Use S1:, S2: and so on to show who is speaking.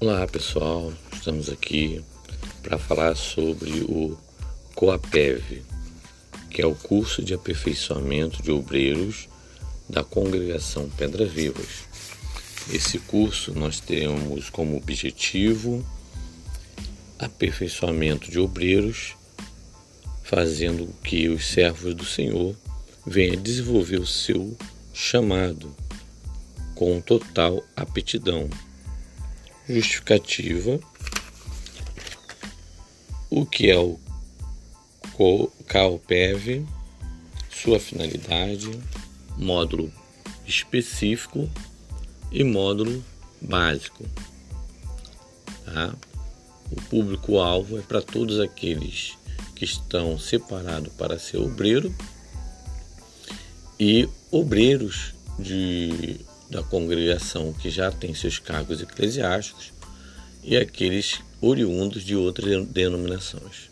S1: Olá pessoal, estamos aqui para falar sobre o COAPEV, que é o curso de aperfeiçoamento de obreiros da congregação Pedra Vivas. Esse curso nós temos como objetivo aperfeiçoamento de obreiros, fazendo que os servos do Senhor venham desenvolver o seu chamado com total aptidão justificativa, o que é o CAUPEV, sua finalidade, módulo específico e módulo básico. Tá? O público-alvo é para todos aqueles que estão separados para ser obreiro e obreiros de da congregação que já tem seus cargos eclesiásticos e aqueles oriundos de outras denominações.